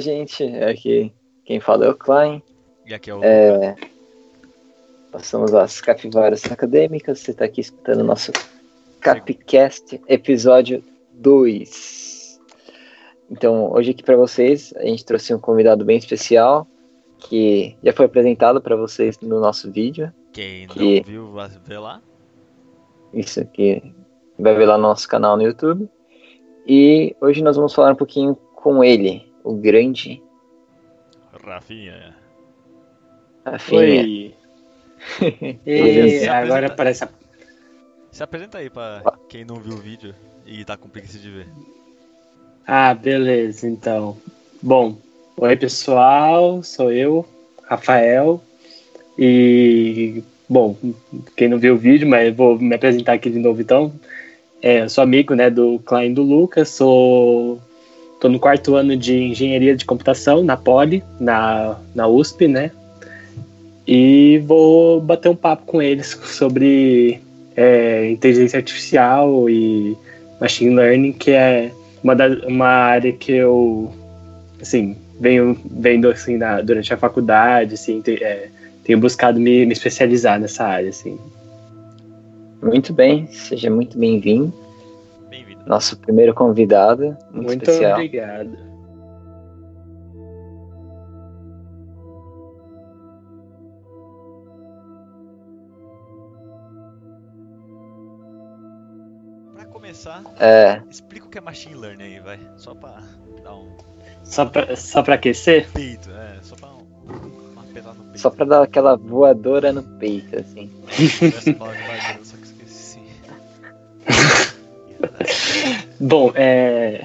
Olá, gente. Aqui quem fala é o Klein. E aqui é o. É, nós somos as Capivaras Acadêmicas. Você está aqui escutando o nosso Capcast, episódio 2. Então, hoje aqui para vocês, a gente trouxe um convidado bem especial que já foi apresentado para vocês no nosso vídeo. Quem não que- viu, vai ver lá. Isso aqui vai ver lá no nosso canal no YouTube. E hoje nós vamos falar um pouquinho com ele, o grande Rafinha. Rafinha. E agora aparece a... Se apresenta aí pra quem não viu o vídeo e tá com preguiça de ver. Ah, beleza, então. Bom, oi pessoal, sou eu, Rafael. E, bom, quem não viu o vídeo, mas vou me apresentar aqui de novo então. É, eu sou amigo né, do Klein do Lucas, sou. Tô no quarto ano de engenharia de computação na Poli, na, na USP, né? E vou bater um papo com eles sobre é, inteligência artificial e machine learning, que é uma, da, uma área que eu assim venho vendo assim na, durante a faculdade, assim, te- é, tenho buscado me, me especializar nessa área, assim. Muito bem, seja muito bem-vindo. Nosso primeiro convidado, muito, Muito especial. obrigado. Pra começar, É, explica o que é machine learning aí, vai. Só pra dar um Só pra, só pra aquecer? peito, é, só pra um, uma pesada no peito. só pra dar aquela voadora no peito, assim. Essa palavra de Bom, é...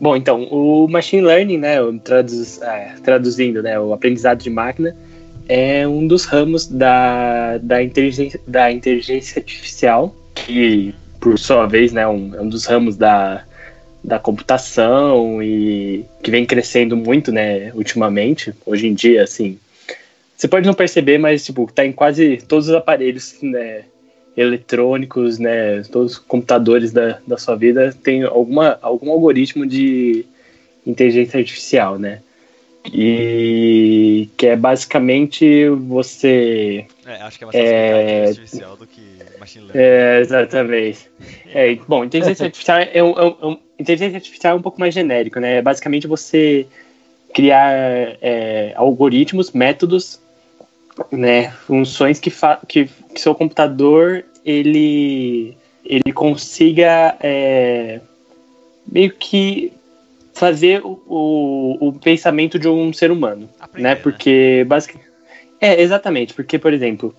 Bom, então, o machine learning, né, traduz, é, traduzindo, né, o aprendizado de máquina, é um dos ramos da, da, inteligência, da inteligência artificial, que, por sua vez, né, um, é um dos ramos da, da computação e que vem crescendo muito, né, ultimamente. Hoje em dia, assim, você pode não perceber, mas, tipo, tá em quase todos os aparelhos, né, eletrônicos, né, todos os computadores da, da sua vida tem alguma, algum algoritmo de inteligência artificial, né? E que é basicamente você. É, acho que é mais É, artificial do que machine learning. É, exatamente. É, bom, inteligência artificial é um, é um- é inteligência artificial é um pouco mais genérico, né? É basicamente você criar é, algoritmos, métodos, né? Funções que, fa que, que seu computador ele ele consiga é, meio que fazer o, o, o pensamento de um ser humano Aprender, né? Porque basicamente é exatamente porque por exemplo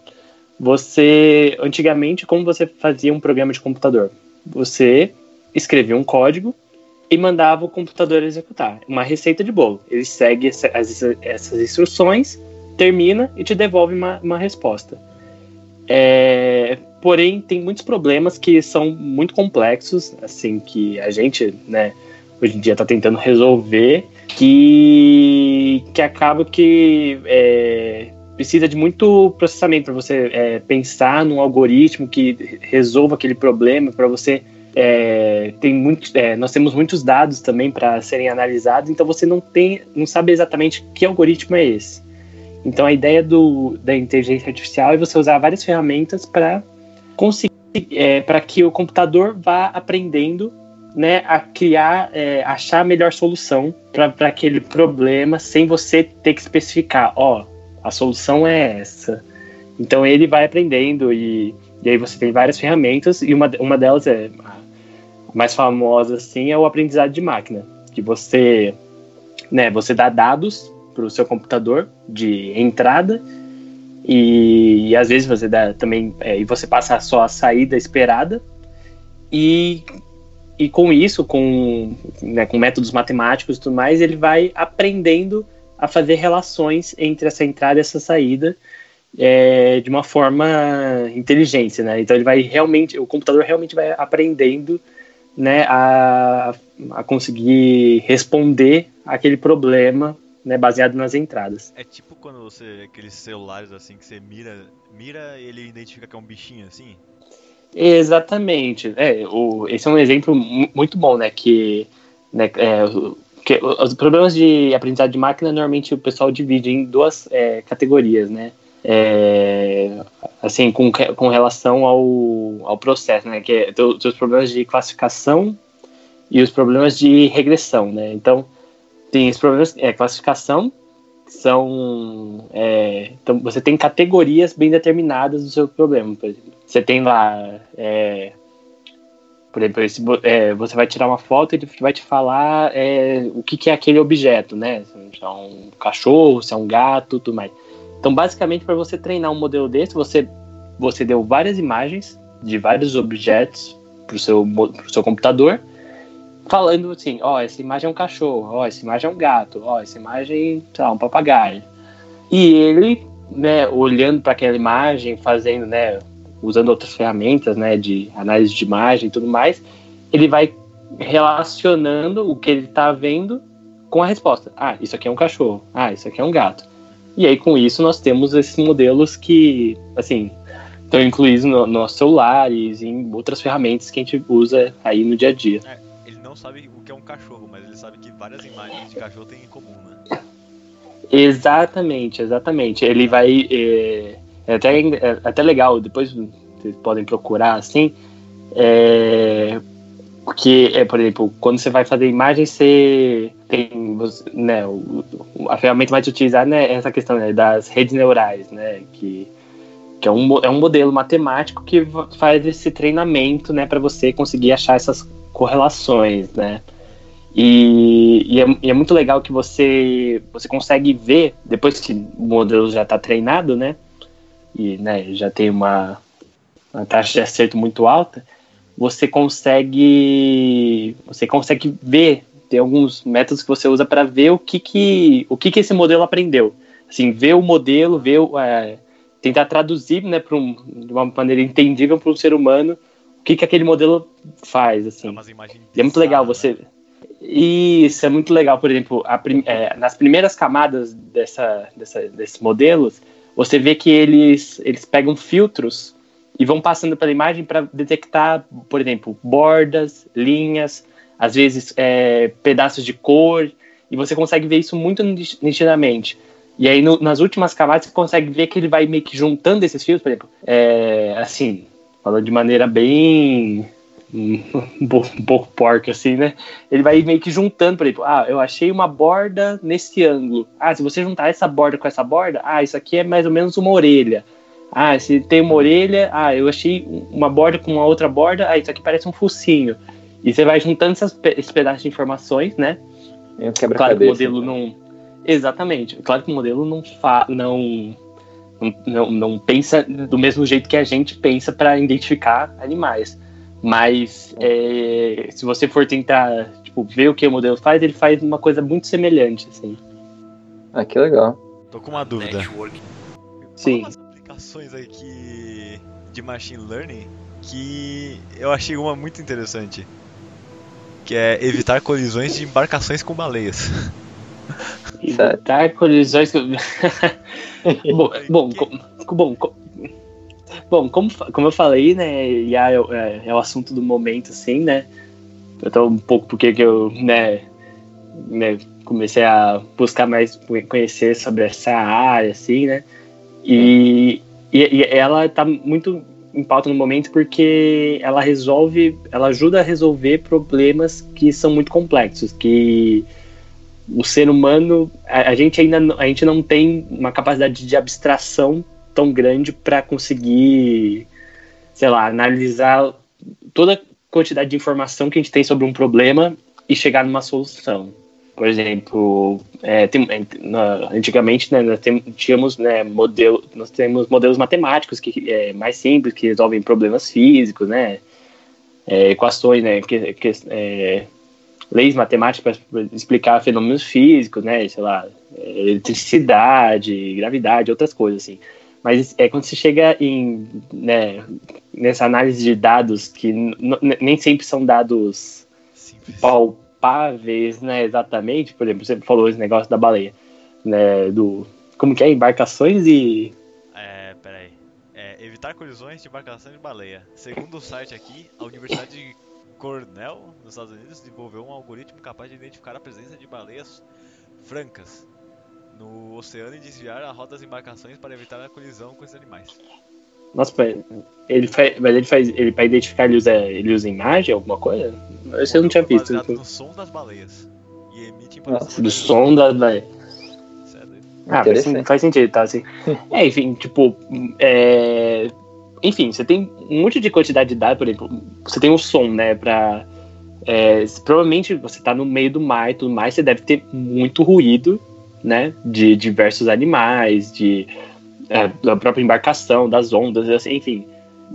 você antigamente como você fazia um programa de computador? Você escrevia um código e mandava o computador executar uma receita de bolo. Ele segue essa- as- essas instruções termina e te devolve uma, uma resposta É, porém tem muitos problemas que são muito complexos assim que a gente né hoje em dia está tentando resolver que, que acaba que é, precisa de muito processamento para você é, pensar num algoritmo que resolva aquele problema, para você. é, tem muito, é, nós temos muitos dados também para serem analisados, então você não tem, não sabe exatamente que algoritmo é esse. Então a ideia do, da inteligência artificial é você usar várias ferramentas para conseguir, para que o computador vá aprendendo né, a criar, é, achar a melhor solução para aquele problema sem você ter que especificar, ó, a solução é essa. Então ele vai aprendendo e, e aí você tem várias ferramentas e uma, uma delas é a mais famosa assim é o aprendizado de máquina, que você, né, você dá dados para o seu computador de entrada e, e às vezes você dá também é, e você passa só a saída esperada e e com isso, com, né, com métodos matemáticos e tudo mais, ele vai aprendendo a fazer relações entre essa entrada e essa saída é, de uma forma inteligente, né? Então ele vai realmente, o computador realmente vai aprendendo, né, a, a conseguir responder aquele problema, né, baseado nas entradas. É tipo quando você. aqueles celulares assim que você mira, mira e ele identifica que é um bichinho assim? Exatamente. É, o, esse é um exemplo mu- muito bom, né? Que, né, é, porque os problemas de aprendizado de máquina normalmente o pessoal divide em duas é, categorias, né? É, assim, com, com relação ao, ao processo, né? Que é os problemas de classificação e os problemas de regressão, né? Então, tem os problemas é classificação são é, então você tem categorias bem determinadas do seu problema. Por exemplo, você tem lá é, por exemplo, esse, é, você vai tirar uma foto e ele vai te falar é, o que, que, é aquele objeto, né? Se é um cachorro, se é um gato, tudo mais. Então, basicamente, para você treinar um modelo desse, você, você deu várias imagens de vários objetos para o seu, seu computador, falando assim: ó, oh, essa imagem é um cachorro, ó, oh, essa imagem é um gato, ó, oh, essa imagem, sei lá, um papagaio. E ele, né, olhando para aquela imagem, fazendo, né, usando outras ferramentas, né, de análise de imagem e tudo mais, ele vai relacionando o que ele está vendo com a resposta. Ah, isso aqui é um cachorro. Ah, isso aqui é um gato. E aí com isso nós temos esses modelos que, assim, estão incluídos no, nos nossos celulares, em outras ferramentas que a gente usa aí no dia a dia. É, não sabe o que é um cachorro, mas ele sabe que várias imagens de cachorro têm em comum, né? Exatamente, exatamente. Ele vai é, é até, é até legal, depois vocês podem procurar assim. É, porque, é, por exemplo, quando você vai fazer imagem, você tem. Né, a ferramenta vai te utilizar né, essa questão né, das redes neurais, né? Que, que é, um, é um modelo matemático que faz esse treinamento né, para você conseguir achar essas correlações, né? E, e, é, e, é, muito legal que você, você consegue ver, depois que o modelo já está treinado, né? e né, já tem uma, uma taxa de acerto muito alta, você consegue você consegue ver tem alguns métodos que você usa para ver o que que o que que esse modelo aprendeu assim ver o modelo ver é, tentar traduzir né um, de uma maneira entendível para um ser humano o que que aquele modelo faz assim é, é muito legal você né? isso é muito legal por exemplo a, é, nas primeiras camadas dessa, dessa desses modelos você vê que eles, eles pegam filtros e vão passando pela imagem para detectar, por exemplo, bordas, linhas, às vezes é, pedaços de cor, e você consegue ver isso muito nitidamente. E aí, no, nas últimas camadas, você consegue ver que ele vai meio que juntando esses fios, por exemplo, é, assim, falando de maneira bem um, pouco porca, assim, né? Ele vai meio que juntando, por exemplo, ah, eu achei uma borda nesse ângulo. Ah, se você juntar essa borda com essa borda, ah, isso aqui é mais ou menos uma orelha. Ah, se tem uma orelha, ah, eu achei uma borda com uma outra borda, ah, isso aqui parece um focinho. E você vai juntando essas, esses pedaços de informações, né? É um claro que o modelo não. Exatamente. Claro que o modelo não fa... não, não, não pensa do mesmo jeito que a gente pensa para identificar animais. Mas é, se você for tentar tipo, ver o que o modelo faz, ele faz uma coisa muito semelhante, assim. Ah, que legal. Tô com uma dúvida. Network. Sim. Umas aplicações aqui de machine learning que eu achei uma muito interessante. Que é evitar colisões de embarcações com baleias. Evitar colisões com. bom, bom, bom, Bom, como, como eu falei, né, e é, é, é, o assunto do momento, assim, né, então um pouco porque que eu, né, né, comecei a buscar mais conhecer sobre essa área, assim, né, e, e, e ela está muito em pauta no momento porque ela resolve, ela ajuda a resolver problemas que são muito complexos, que o ser humano, a, a gente ainda a gente não tem uma capacidade de abstração tão grande para conseguir, sei lá, analisar toda a quantidade de informação que a gente tem sobre um problema e chegar numa solução. Por exemplo, é, tem, na, antigamente né, nós tínhamos né, modelo, nós temos modelos matemáticos que é mais simples que resolvem problemas físicos, né, é, equações, né, que, que é, leis matemáticas para explicar fenômenos físicos, né, sei lá, eletricidade, gravidade, outras coisas assim. Mas é quando você chega em né, nessa análise de dados que nem sempre são dados Simples. palpáveis, né? Exatamente. Por exemplo, você falou esse negócio da baleia, né? Do como que é embarcações e é, peraí. É, evitar colisões de embarcações de baleia. Segundo o site aqui, a Universidade Cornell, nos Estados Unidos, desenvolveu um algoritmo capaz de identificar a presença de baleias francas no oceano e desviar a rota das embarcações para evitar a colisão com esses animais. Nossa, ele faz, mas ele faz, ele para identificar ele usa, ele usa imagem, alguma coisa? Esse eu não tinha visto. No som das baleias e emite Nossa, do som das baleias. Ah, faz, faz sentido, tá? Assim. é, enfim, tipo, é... enfim, você tem um monte de quantidade de dados, por exemplo, você tem o som, né, pra. É, provavelmente você tá no meio do mar e tudo mais, você deve ter muito ruído, né, de diversos animais, de é, da própria embarcação, das ondas, assim, enfim.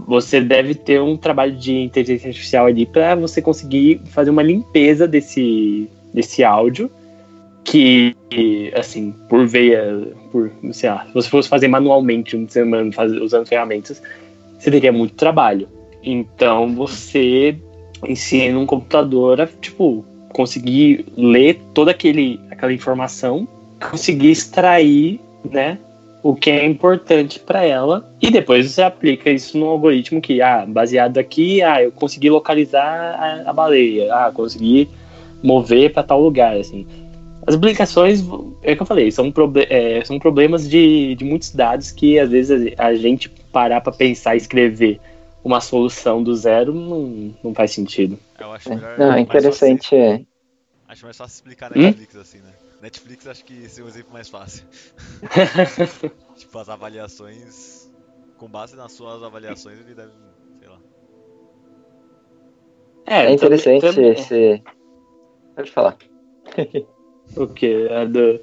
Você deve ter um trabalho de inteligência artificial ali para você conseguir fazer uma limpeza desse, desse áudio que, assim, por veia, por, sei lá, se você fosse fazer manualmente, usando ferramentas, você teria muito trabalho. Então você ensina um computador a, tipo, conseguir ler toda aquele, aquela informação, conseguir extrair, né, o que é importante para ela e depois você aplica isso no algoritmo que, ah, baseado aqui, ah, eu consegui localizar a, a baleia, ah, consegui mover para tal lugar, assim. As aplicações, é o que eu falei, são, proble é, são problemas de, de muitos dados que às vezes a gente parar para pensar e escrever uma solução do zero não, não faz sentido. Eu acho melhor, não, é interessante fácil, é. Acho mais fácil explicar na Netflix hum? assim, né? Netflix acho que esse é um exemplo mais fácil. tipo, as avaliações. Com base nas suas avaliações, ele deve. sei lá. É, é interessante também, esse. Pode falar. o que? É do...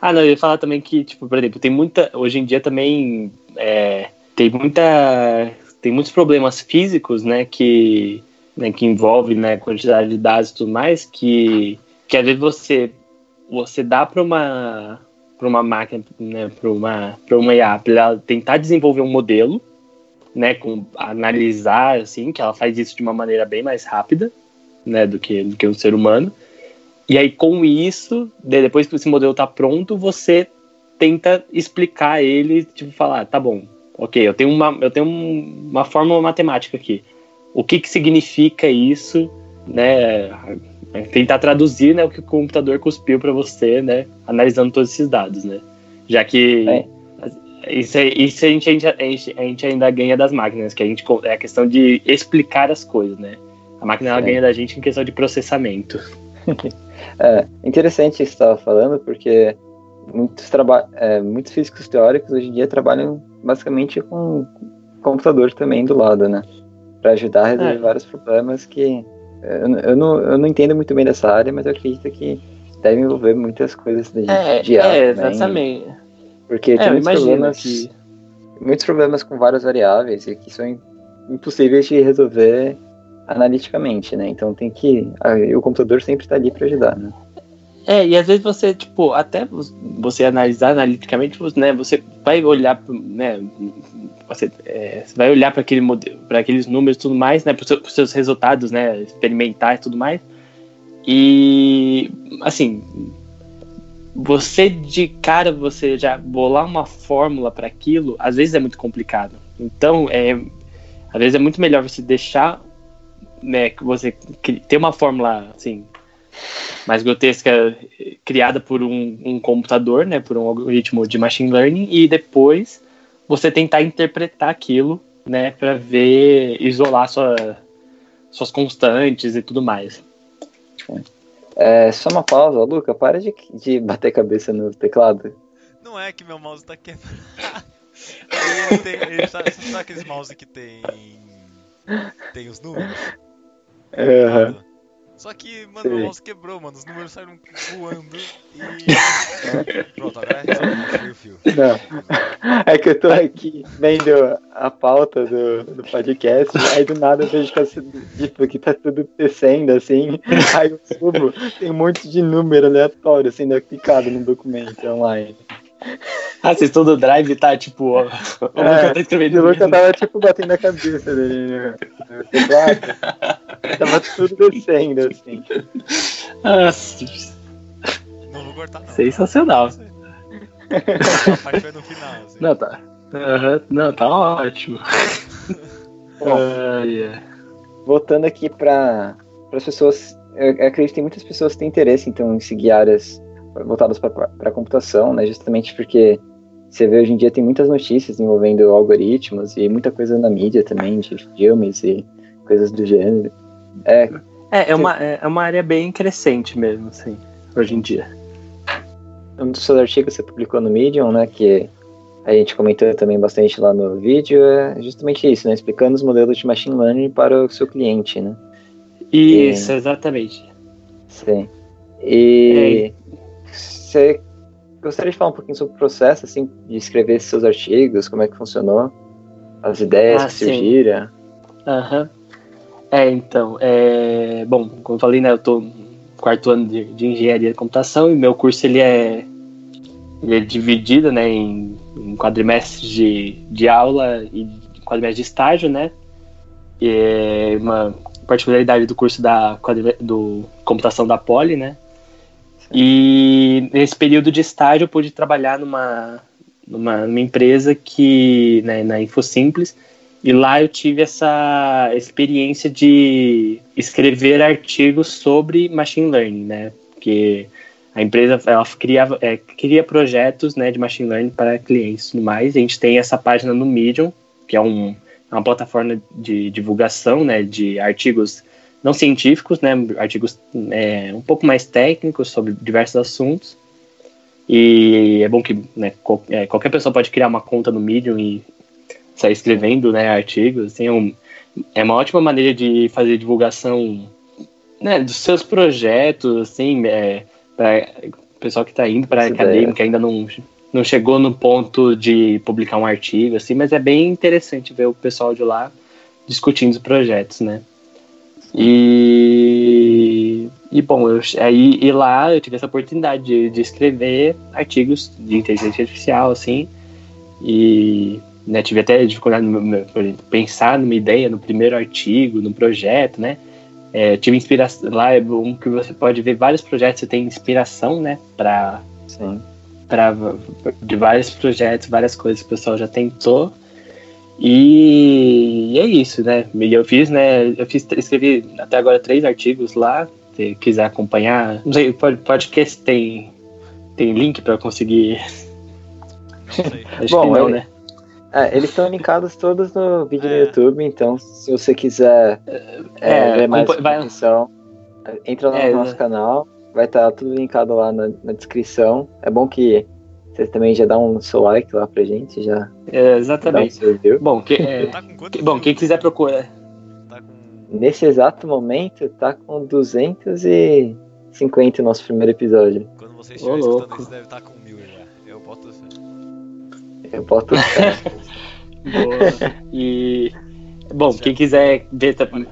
Ah, não, eu ia falar também que, tipo, por exemplo, tem muita. Hoje em dia também. É, tem muita. Tem muitos problemas físicos, né? Que, né, que envolve né, quantidade de dados e tudo mais, que, que às vezes você você dá para uma para uma máquina, né, para uma para uma IA, ela tentar desenvolver um modelo, né, com analisar assim, que ela faz isso de uma maneira bem mais rápida, né, do que do que um ser humano. E aí com isso, depois que esse modelo está pronto, você tenta explicar ele, tipo falar, tá bom, ok, eu tenho uma eu tenho uma fórmula matemática aqui. O que que significa isso, né? É, tentar traduzir né, o que o computador cuspiu para você, né, analisando todos esses dados, né? Já que é. isso, é, isso a, gente, a, gente, a gente ainda ganha das máquinas, que a gente é a questão de explicar as coisas, né? A máquina ela ganha da gente em questão de processamento. é interessante isso que você estava falando, porque muitos, é, muitos físicos teóricos hoje em dia trabalham basicamente com computador também do lado, né? Para ajudar a resolver é. vários problemas que eu, eu, não, eu não entendo muito bem dessa área, mas eu acredito que deve envolver muitas coisas de, é, de É, exatamente. Né? Porque tem é, muitos problemas, que... muitos problemas com várias variáveis e que são impossíveis de resolver analiticamente, né? Então tem que. o computador sempre está ali para ajudar, né? É, e às vezes você, tipo, até você analisar analiticamente, né, você vai olhar, né, você, é, você vai olhar para aquele modelo, para aqueles números e tudo mais, né, para os seus resultados, né, experimentar e tudo mais. E assim, você de cara você já bolar uma fórmula para aquilo, às vezes é muito complicado. Então, é às vezes é muito melhor você deixar né, que você ter uma fórmula assim mais grotesca criada por um, um, computador, né, por um algoritmo de machine learning e depois você tentar interpretar aquilo, né, para ver, isolar sua, suas constantes e tudo mais. É, só uma pausa, Luca, para de, de bater cabeça no teclado. Não é que meu mouse tá quebrado. ele tem, ele tá, você sabe aqueles mouse que tem tem os números? Uhum. Só que, mano, Sim. o mouse quebrou, mano. Os números saíram voando e. Pronto, agora resolvi o fio. Não. É que eu tô aqui vendo a pauta do, do podcast, aí do nada eu vejo que, tipo, que tá tudo descendo assim. Aí eu subo, tem um monte de número aleatório sendo aplicado no documento online. Ah, vocês estão do drive tá tipo. Ó, o é, Luca tá escrevendo. O Luca tava tipo batendo a cabeça dele né? tava tudo descendo assim. Nossa. Não vou cortar, não. Sensacional. A parte foi no final. Assim. Não, tá. Uhum. Não, tá ótimo. Bom, uh, yeah. voltando aqui pra, para as pessoas, eu acredito que tem muitas pessoas que têm interesse então em seguir áreas voltadas para a computação, né? Justamente porque você vê hoje em dia tem muitas notícias envolvendo algoritmos e muita coisa na mídia também, de filmes e coisas do gênero. É, é, é, uma, é uma área bem crescente mesmo, assim, hoje em dia. Um dos seus artigos você publicou no Medium, né, que a gente comentou também bastante lá no vídeo, é justamente isso, né, explicando os modelos de machine learning para o seu cliente, né. Isso, e... exatamente. Sim. E é. você gostaria de falar um pouquinho sobre o processo, assim, de escrever seus artigos, como é que funcionou, as ideias ah, que surgiram? Aham. Uhum. É, então, é... bom, como eu falei, né, eu tô no quarto ano de, de engenharia de computação e meu curso, ele é, ele é dividido, né, em, em quadrimestres de, de aula e quadrimestres de estágio, né, e é uma particularidade do curso da do computação da Poli, né, e nesse período de estágio eu pude trabalhar numa, numa, numa empresa que, né, na InfoSimples, e lá eu tive essa experiência de escrever artigos sobre machine learning, né? Porque a empresa ela criava, é, cria projetos né, de machine learning para clientes e tudo mais. A gente tem essa página no Medium, que é um, é uma plataforma de divulgação né, de artigos não científicos, né, artigos é, um pouco mais técnicos sobre diversos assuntos. E é bom que né, é, qualquer pessoa pode criar uma conta no Medium e sair escrevendo né, artigos. Assim, é, um, é uma ótima maneira de fazer divulgação né, dos seus projetos, assim, é, para o pessoal que está indo para a acadêmica ainda não, não chegou no ponto de publicar um artigo, assim, mas é bem interessante ver o pessoal de lá discutindo os projetos, né? E, e bom, eu, aí e lá eu tive essa oportunidade de, de escrever artigos de inteligência artificial, assim, e né, tive até dificuldade, exemplo, pensar numa ideia no primeiro artigo, no projeto, né? É, tive inspiração lá é um que você pode ver vários projetos, você tem inspiração, né, para para de vários projetos, várias coisas que o pessoal já tentou e, é isso, né? Eu fiz, né? Eu fiz, escrevi até agora três artigos lá. Se quiser acompanhar, não sei, pode, podcast tem tem link para conseguir. Acho Bom, que não, ele, né? É, eles estão linkados todos no vídeo é. no YouTube, então se você quiser é, é, ver mais informação, vai... entra no é, nosso né? canal, vai estar tá tudo linkado lá na, na descrição. É bom que você também já dá um seu like lá pra gente, já. É, exatamente. Um bom, que, é, tá que, bom, quem quiser procurar. Tá com... Nesse exato momento, tá com 250 o nosso primeiro episódio. Quando você estiver escutando isso, deve estar tá com Eu boto Boa. E. Bom, quem quiser ver também.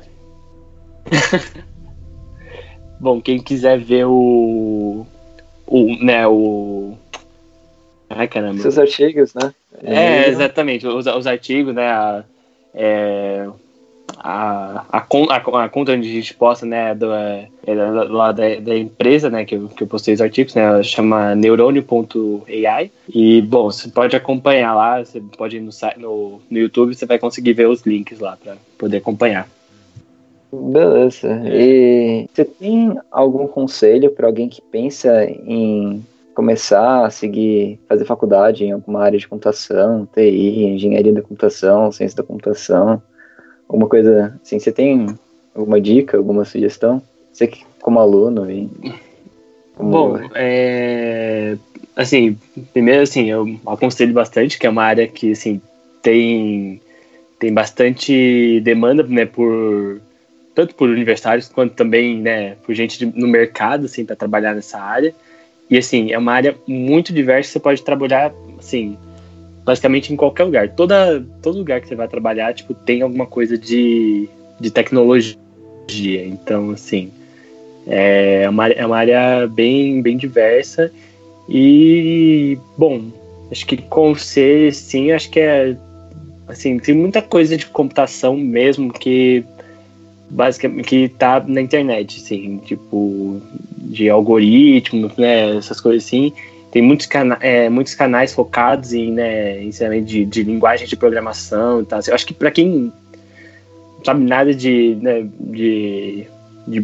Bom, quem quiser ver o. O, né, o Ai, caramba. Seus artigos, né? É, exatamente. Os, os artigos, né? A, é, a, a, a, a, conta onde a gente posta, né, do, é, lá da, da, empresa, né, que eu, que eu postei os artigos, né, ela chama neurônio.ai e, bom, você pode acompanhar lá, você pode ir no, no, no YouTube, você vai conseguir ver os links lá para poder acompanhar. Beleza. E você tem algum conselho para alguém que pensa em começar a seguir, fazer faculdade em alguma área de computação, TI, engenharia da computação, ciência da computação, alguma coisa assim, você tem alguma dica, alguma sugestão? Você que como aluno e como... Bom, é... assim, primeiro assim, eu aconselho bastante, que é uma área que assim tem tem bastante demanda, né, por tanto por universitários quanto também, né, por gente de, no mercado assim para trabalhar nessa área. E assim, é uma área muito diversa, você pode trabalhar, assim, basicamente em qualquer lugar. Toda, todo lugar que você vai trabalhar, tipo, tem alguma coisa de, de tecnologia. Então, assim, é uma, é uma área bem, bem diversa. E, bom, acho que com C, sim, acho que é, assim, tem muita coisa de computação mesmo que basicamente que tá na internet, assim, tipo, de algoritmos, né, essas coisas assim. Tem muitos, cana é, muitos canais focados em né, ensinamento de, de linguagem de programação e tal. Assim, eu acho que para quem não sabe nada de, né, de de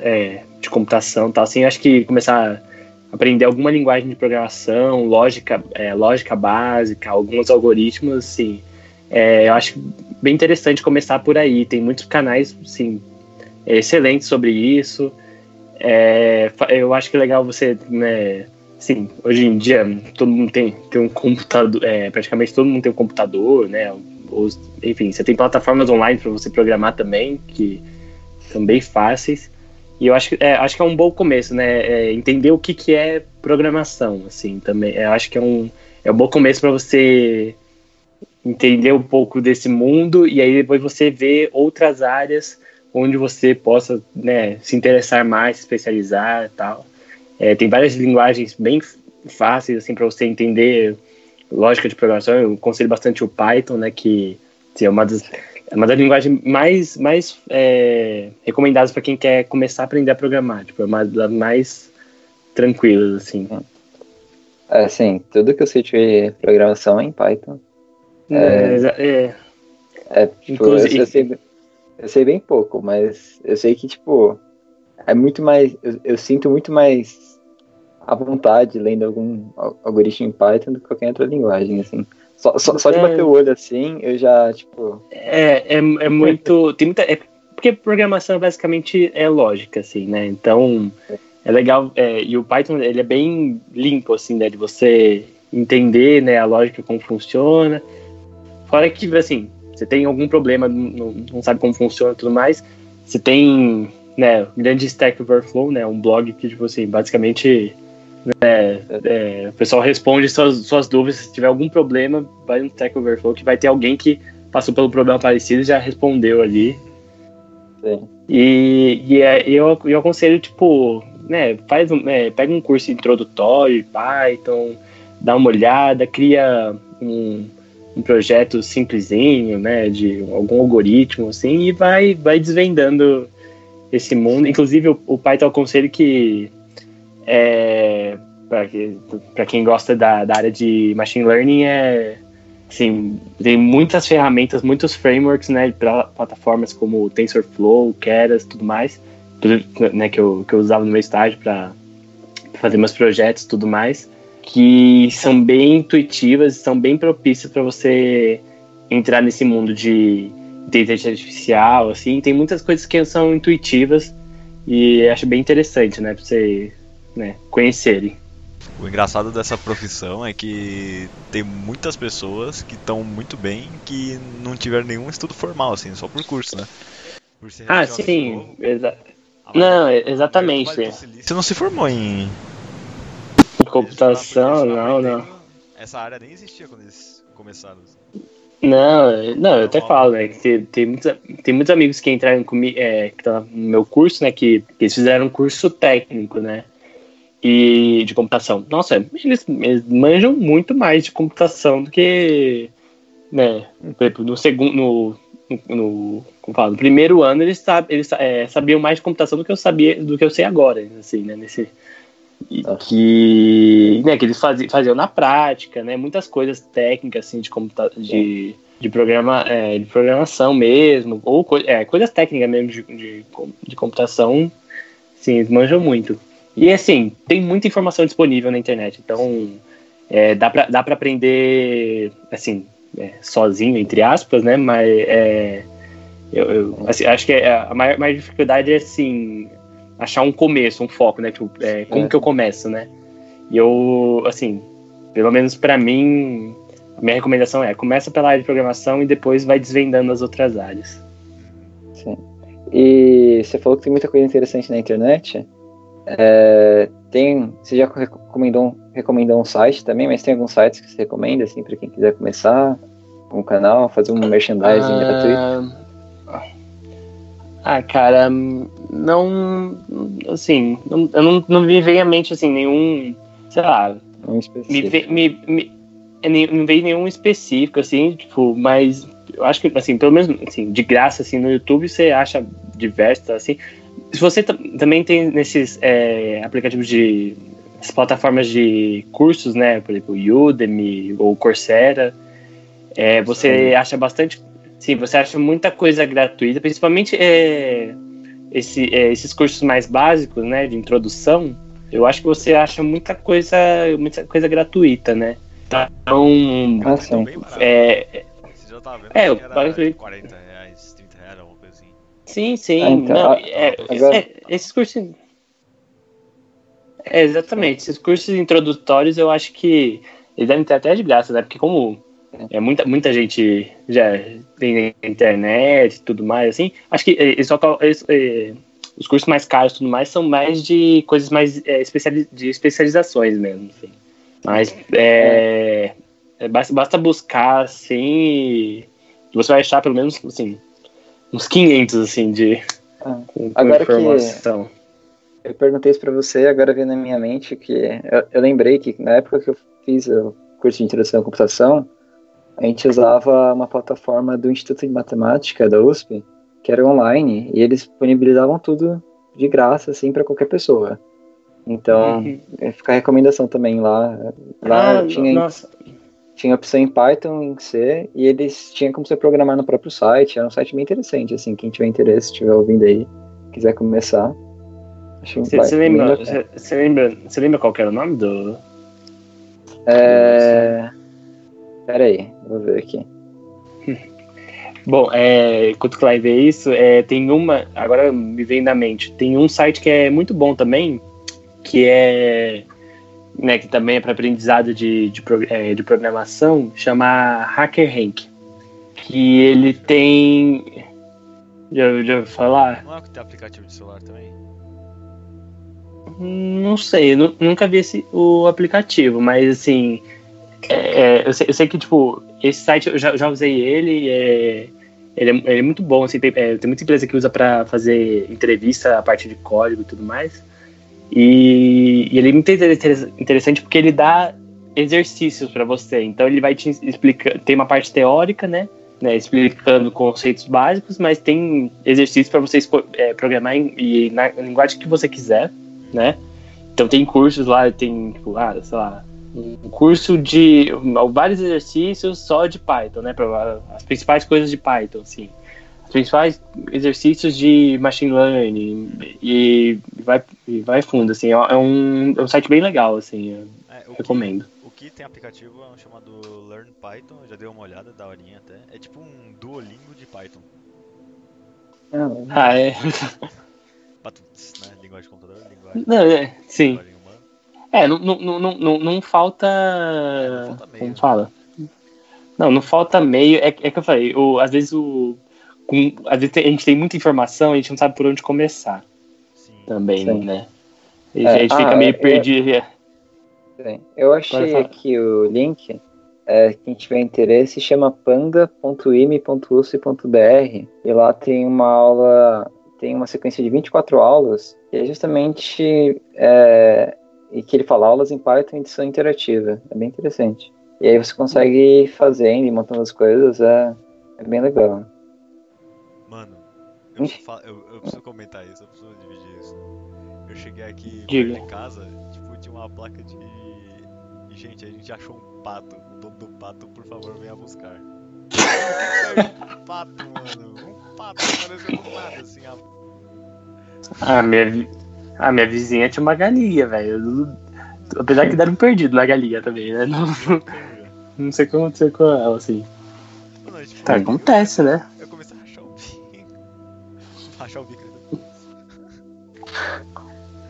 é, de computação, tal, assim, acho que começar a aprender alguma linguagem de programação, lógica, é, lógica básica, alguns algoritmos, assim, é, eu acho bem interessante começar por aí. Tem muitos canais, sim, excelentes sobre isso. É, eu acho que é legal você, né, sim, hoje em dia todo mundo tem, tem um computador, é, praticamente todo mundo tem um computador, né, os, enfim, você tem plataformas online para você programar também, que são bem fáceis. E eu acho, é, acho que é um bom começo, né? É entender o que, que é programação, assim, também. Eu acho que é um, é um bom começo para você entender um pouco desse mundo e aí depois você ver outras áreas onde você possa né, se interessar mais, se especializar e tal. É, tem várias linguagens bem fáceis assim para você entender lógica de programação. Eu conselho bastante o Python, né, que assim, é uma das é uma das linguagens mais, mais é, recomendadas para quem quer começar a aprender a programar. Tipo, é uma das mais tranquilas, assim. É, sim, tudo que eu sei de programação é em Python. É, é, é tipo, eu, eu, sei, eu sei bem pouco, mas eu sei que, tipo, é muito mais. Eu, eu sinto muito mais à vontade lendo algum algoritmo em Python do que qualquer outra linguagem, assim. Só, só, só de bater é. o olho assim, eu já, tipo. É, é, é muito. tem muita. É, porque programação basicamente é lógica, assim, né? Então é legal. É, e o Python ele é bem limpo, assim, né? De você entender né, a lógica, como funciona. Fora que, assim, você tem algum problema, não, não sabe como funciona e tudo mais, você tem, né, grande Stack Overflow, né, um blog que, tipo assim, basicamente é, é, o pessoal responde suas, suas dúvidas. Se tiver algum problema, vai no Stack Overflow que vai ter alguém que passou pelo problema parecido e já respondeu ali. Sim. E, e é, eu, eu aconselho, tipo, né, faz um, é, pega um curso introdutório, Python, dá uma olhada, cria um, um projeto simplesinho, né, de algum algoritmo, assim, e vai, vai desvendando esse mundo. Inclusive, o, o Python é um conselho que é, para quem gosta da, da, área de machine learning, é assim, tem muitas ferramentas, muitos frameworks, né, para plataformas como TensorFlow, Keras, tudo mais, né, que eu, que eu usava no meu estágio para fazer meus projetos, tudo mais, que são bem intuitivas, são bem propícias para você entrar nesse mundo de inteligência artificial, assim, tem muitas coisas que são intuitivas e acho bem interessante, né, para você né, conhecerem. O engraçado dessa profissão é que tem muitas pessoas que estão muito bem que não tiveram nenhum estudo formal, assim, só por curso, né? Por ah, sim. Exa não, exatamente. Você não se formou em. Em computação, não, não. Essa área nem existia quando eles começaram. Assim. Não, não, eu até falo, né? Que tem, tem, muitos, tem muitos amigos que entraram comigo, é, que estão no meu curso, né? Que, que eles fizeram um curso técnico, né? e de computação. Nossa, eles, eles, manjam muito mais de computação do que, né, por exemplo, no segundo, no, no, como fala, no primeiro ano eles, sab, eles é, sabiam mais de computação do que eu sabia, do que eu sei agora, assim, né, nesse que, né, que eles faziam, faziam na prática, né, muitas coisas técnicas assim de computa de, de, programa, é, de programação mesmo, ou é, coisas técnicas mesmo de, de, de computação, sim, eles manjam muito. E assim, tem muita informação disponível na internet, então é, dá para dá pra aprender, assim, é, sozinho, entre aspas, né? Mas é, eu, eu assim, acho que é, a maior, maior, dificuldade é, assim, achar um começo, um foco, né? Tipo, é, como é. que eu começo, né? E eu, assim, pelo menos para mim, a minha recomendação é começa pela área de programação e depois vai desvendando as outras áreas. Sim. E você falou que tem muita coisa interessante na internet. É, tem, você já recomendou, recomendou um site também, mas tem alguns sites que você recomenda, assim, para quem quiser começar um canal, fazer um merchandising ah, gratuito? Ah, cara, não, assim, não, eu não, não me vem à mente, assim, nenhum, sei lá, um específico. Me, me, me, é, não veio nenhum específico, assim, tipo, mas eu acho que, assim, pelo menos, assim, de graça, assim, no YouTube você acha diversos, assim, se você também tem nesses é, aplicativos de plataformas de cursos, né? Por exemplo, Udemy ou Coursera, é, você sim. acha bastante. Sim, você acha muita coisa gratuita, principalmente é, esse, é, esses cursos mais básicos, né, de introdução, eu acho que você acha muita coisa, muita coisa gratuita, né? Então, Ah, sim. Bem barato. é, Você já tava vendo É, que eu era paguei- 40 reais, 30 reais, alguma coisa assim. sim, sim, Ah, então, não, a- é, agora- é, esses cursos, é, exatamente, esses cursos introdutórios eu acho que eles devem ter até de graça, né? Porque como é muita, muita gente já tem na internet e tudo mais, assim, acho que eh, eles eh, os cursos mais caros e tudo mais são mais de coisas mais eh, especiali de especializações mesmo, assim. Mas é, é, basta, basta buscar, assim, você vai achar pelo menos, assim, uns 500, assim, de Ah, com, com agora que- informação. Eu perguntei isso pra você, agora veio na minha mente que eu, eu lembrei que na época que eu fiz o curso de introdução à computação, a gente usava uma plataforma do Instituto de Matemática da USP, que era online, e eles disponibilizavam tudo de graça, assim, para qualquer pessoa. Então, Uhum. eh, fica a recomendação também lá. Lá Ah, tinha, nossa, tinha opção em Python, em C, e eles tinham como você programar no próprio site. Era um site bem interessante, assim, quem tiver interesse, estiver ouvindo aí, quiser começar. Você lembra, lembra, qual era o nome do, É... Pera aí, vou ver aqui. Bom, é, enquanto o Clive vê isso, é, tem uma. Agora me vem na mente. Tem um site que é muito bom também, que é. Né, que também é para aprendizado de, de, é, de programação, chama Hacker Hank. Que ele tem. Já, já ouviu falar? Não é que tem aplicativo de celular também? Não sei, nunca vi esse, o aplicativo, mas assim. É, é, eu, sei, eu sei que, tipo, esse site eu já, já usei ele, é, ele, é, ele é muito bom, assim, tem, é, tem muita empresa que usa para fazer entrevista a partir de código e tudo mais. E, e ele é muito inter- interessante porque ele dá exercícios para você. Então ele vai te explicar, tem uma parte teórica, né? né, explicando conceitos básicos, mas tem exercícios para você é, programar em, e na linguagem que você quiser, né? Então tem cursos lá, tem, tipo, ah, sei lá, um curso de vários exercícios só de Python, né? Pra, as principais coisas de Python, assim. Os principais exercícios de machine learning e vai, e vai fundo, assim. É um, é um site bem legal, assim. Eu É, o, que, recomendo. o que tem aplicativo é um chamado Learn Python, eu já dei uma olhada, da horinha até. É tipo um Duolingo de Python. Ah, Ah, é. Patuts, né? Linguagem de computador, linguagem, Não, é, sim. É, não, não, não, não, não falta. não falta meio. Como fala? Não, não falta meio. É, é que eu falei, o, às vezes o. Com, às vezes a gente tem muita informação e a gente não sabe por onde começar Sim. também, Sim. né? E É, a gente fica ah, meio é- perdido. é. Sim. Eu achei aqui o link. É, quem tiver interesse chama panda.ime.usp.br e lá tem uma aula, tem uma sequência de 24 aulas que é justamente é, e que ele fala aulas em Python em edição interativa. É bem interessante. E aí você consegue ir fazendo e montando as coisas, é, é bem legal. Mano, eu preciso, fa- eu, eu preciso comentar isso, eu preciso dividir isso. Eu cheguei aqui de casa, tipo, tinha uma placa de. Gente, a gente achou um pato. O dono do pato, por favor, venha buscar. um pato, mano. Um pato apareceu do nada, assim, a Ah, minha, ah, minha vizinha tinha uma galinha, velho. Apesar que deram um perdido na galinha também, né? Não, não sei o que aconteceu com ela, assim. Mano, tipo, Tá, acontece, né? Eu, eu comecei a rachar o bico. rachar o bico.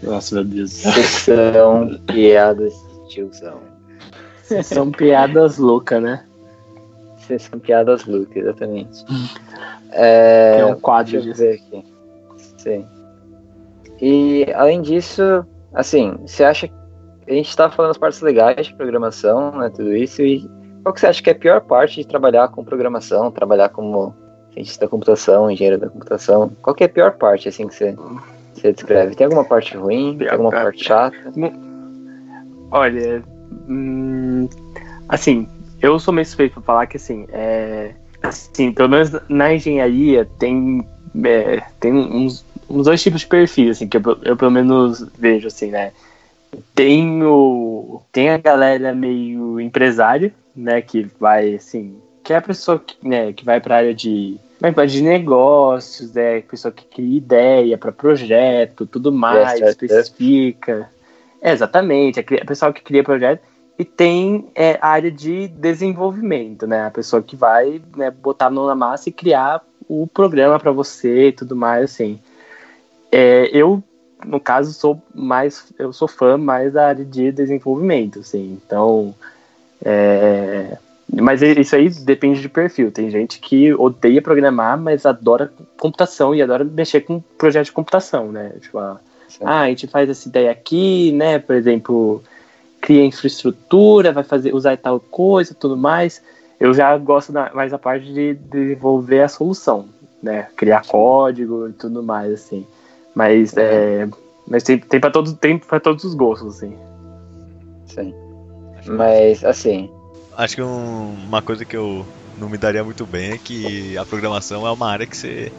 Nossa, meu Deus. São piadas de tiozão. São piadas loucas, né? São piadas loucas, exatamente. É, É um quadro Deixa eu disso. ver aqui. Sim. E além disso, assim, você acha que a gente está falando as partes legais de programação, né, tudo isso, e qual que você acha que é a pior parte de trabalhar com programação, trabalhar como cientista da computação, engenheiro da computação? Qual que é a pior parte, assim, que você, você descreve? Tem alguma parte ruim? Tem alguma Pior parte chata? Olha, hum, assim, eu sou meio suspeito pra falar que, assim, é, assim, pelo menos na engenharia tem, é, tem uns, uns dois tipos de perfis, assim, que eu, eu pelo menos vejo, assim, né? Tem, o, tem a galera meio empresária, né, que vai, assim, que é a pessoa que, né, que vai pra área de de negócios, é pessoa que cria ideia para projeto, tudo mais, Yes, especifica. É, exatamente, é a pessoa que cria projeto e tem é, a área de desenvolvimento, né? A pessoa que vai né, botar a mão na massa e criar o programa para você e tudo mais, assim. É, eu, no caso, sou mais, eu sou fã mais da área de desenvolvimento, assim. Então, é, mas isso aí depende de perfil. Tem gente que odeia programar, mas adora computação e adora mexer com projeto de computação, né? Tipo, ah, ah, a gente faz essa ideia aqui, né? Por exemplo, cria infraestrutura, vai fazer usar tal coisa, tudo mais. Eu já gosto da, mais da parte de desenvolver a solução, né? Criar código e tudo mais, assim. Mas é, mas tem, tem para todos tem para todos os gostos, assim. Sim. Mas assim, Acho que um- uma coisa que eu não me daria muito bem é que a programação é uma área que você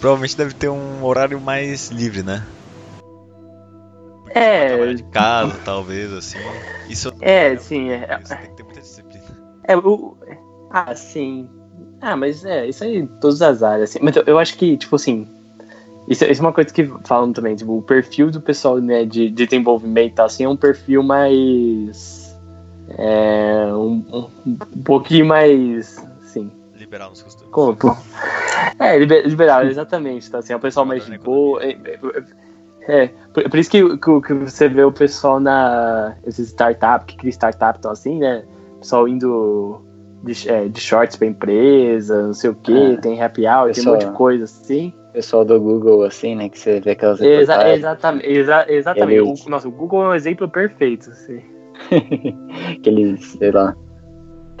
provavelmente deve ter um horário mais livre, né? É, Trabalhar de casa, talvez, assim. Isso É, sim, é. Você tem que ter muita disciplina. É, o. Ah, sim. Ah, mas é, isso aí em todas as áreas, assim. Mas eu, eu acho que, tipo assim. Isso, isso é uma coisa que falam também, tipo, o perfil do pessoal né, de, de desenvolvimento assim, é um perfil mais. É, um, um, um pouquinho mais. Assim, Liberal nos costumes. como? É, liber- liberal, exatamente. Tá, assim, é o pessoal mais de boa. É, é, é, por, por isso que, que, que você vê o pessoal na. Esses startup, que cria startup, então assim, né? O pessoal indo de, é, de shorts pra empresa, não sei o que, É. tem happy hour, tem um monte de coisa assim. Pessoal do Google, assim, né? Que você vê aquelas Exa reportagens. exatamente, exa exatamente. Eles- O, nossa, o Google é um exemplo perfeito. Assim. que eles, sei lá,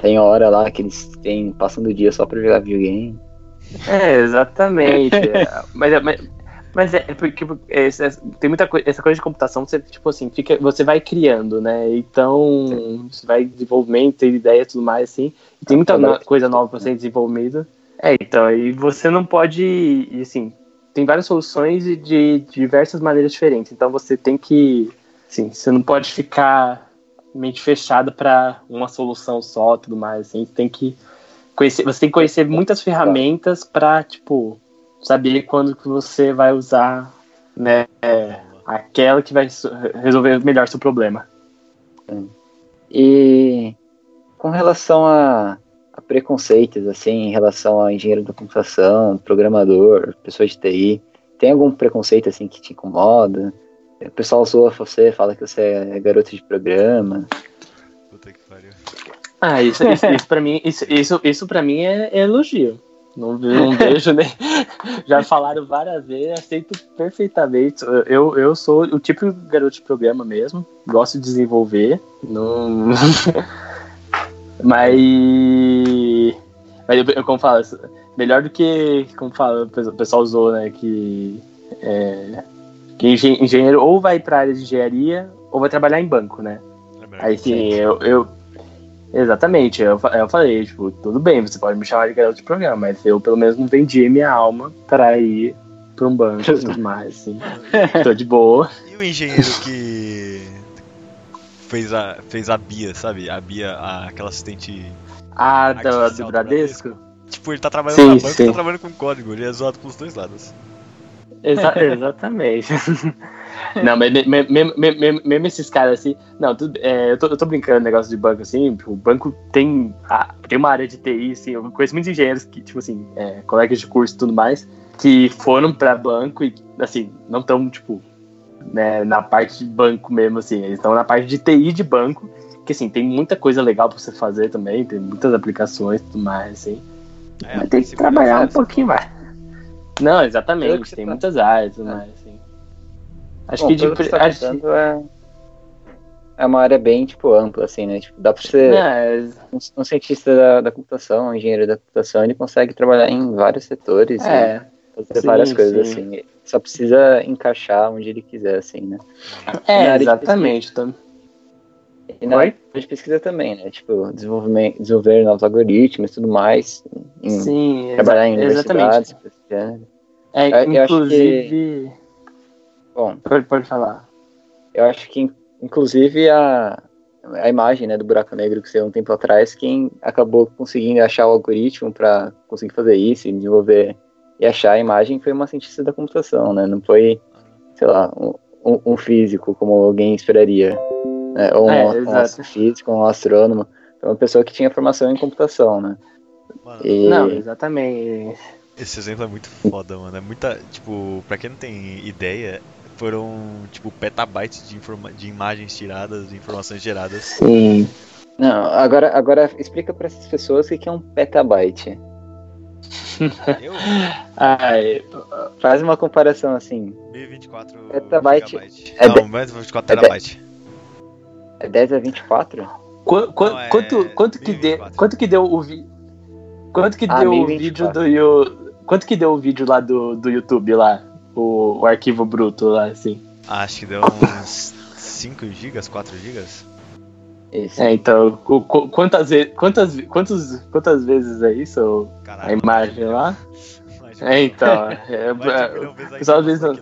tem hora lá que eles têm passando o dia só pra jogar videogame. É, exatamente. é. mas, é- mas, mas é porque é, essa- tem muita coisa, essa coisa de computação, você, tipo assim, fica, você vai criando, né? Então, você vai desenvolvimento, tem ideia e tudo mais, assim. E tem muita coisa nova pra ser desenvolvida. É, então, e você não pode, assim, tem várias soluções de, de diversas maneiras diferentes. Então, você tem que, assim, você não pode ficar mente fechada para uma solução só, tudo mais, assim. Tem que conhecer, você tem que conhecer muitas ferramentas para, tipo, saber quando que você vai usar, né, aquela que vai so- resolver melhor seu problema. E com relação a preconceitos, assim, em relação a engenheiro da computação, programador, pessoa de TI, tem algum preconceito, assim, que te incomoda? O pessoal zoa você, fala que você é garoto de programa. Puta que pariu. Ah, isso, isso, isso para mim, isso, isso, isso para mim é, é elogio. Não, não vejo nem. Já falaram várias vezes, aceito perfeitamente. Eu, eu sou o tipo de garoto de programa mesmo, gosto de desenvolver. Não... Mas. Mas eu, eu- como falo, melhor do que. Como fala, o pessoal usou, né? Que. É, que engen- engenheiro ou vai para área de engenharia ou vai trabalhar em banco, né? É Aí sim, eu, eu- Exatamente, eu, eu falei, tipo, tudo bem, você pode me chamar de garoto de programa, mas eu pelo menos não vendi minha alma para ir para um banco e tudo mais, assim. Tô de boa. E o engenheiro que fez a, fez a Bia, sabe? A Bia, a- aquela assistente. Ah, do, Artificial do do Bradesco? Tipo, ele tá trabalhando Sim, na banca e tá trabalhando com código. Ele é zoado pelos dois lados. Exa- exatamente. Não, mas me- me- me- me- me- mesmo esses caras assim. Não, tudo, é, eu, tô, eu tô brincando no negócio de banco assim. O banco tem, a- tem uma área de TI, assim. Eu conheço muitos engenheiros que, tipo assim, é, colegas de curso e tudo mais, que foram pra banco e, assim, não estão, tipo, né, na parte de banco mesmo, assim. Eles estão na parte de TI de banco, que, assim, tem muita coisa legal pra você fazer também, tem muitas aplicações e tudo mais, assim. É, Mas tem que trabalhar um pouquinho mais. Não, exatamente. Tem tá- muitas áreas tudo É. mais, assim. Acho Bom, que de. que tá acho- é, é uma área bem, tipo, ampla, assim, né? Tipo, dá pra ser É, um, um cientista da, da computação, um engenheiro da computação, ele consegue trabalhar em vários setores e é, fazer sim, várias coisas, sim. assim. Só precisa encaixar onde ele quiser, assim, né? é, exatamente. Tam- E na área de pesquisa também, né? Tipo, desenvolvimento, desenvolver novos algoritmos e tudo mais. Em, Sim, trabalhar em exatamente. universidades. gênero. É, Eu- eu acho inclusive. Bom, Pode, pode falar. eu acho que, inclusive, a, a imagem né, do buraco negro que saiu um tempo atrás, quem acabou conseguindo achar o algoritmo para conseguir fazer isso e desenvolver e achar a imagem foi uma cientista da computação, né? Não foi, sei lá, um, um físico como alguém esperaria, né? ou um, é, um astrofísico, um astrônomo, foi uma pessoa que tinha formação em computação, né? Mano, e... Não, exatamente. Esse exemplo é muito foda, mano. É muita, tipo, pra quem não tem ideia, foram tipo petabytes de, informa de imagens tiradas, de informações geradas. Sim. Não, agora, agora explica para essas pessoas o que é um petabyte. Ai, faz uma comparação assim. 1024 petabyte. É Não, 1024 terabyte. É 10 a 24? Qu qu Não, é quanto, quanto, que de, quanto que deu o vi Quanto que ah, deu 1024. o vídeo do Quanto que deu o vídeo lá do, do YouTube lá? o, o arquivo bruto lá, assim. Acho que deu uns 5 GB, 4 GB. Isso. É, então, quantas, quantas, quantas, quantas vezes é isso? Caraca, a imagem lá? É, então. É, é, pessoal às vezes não.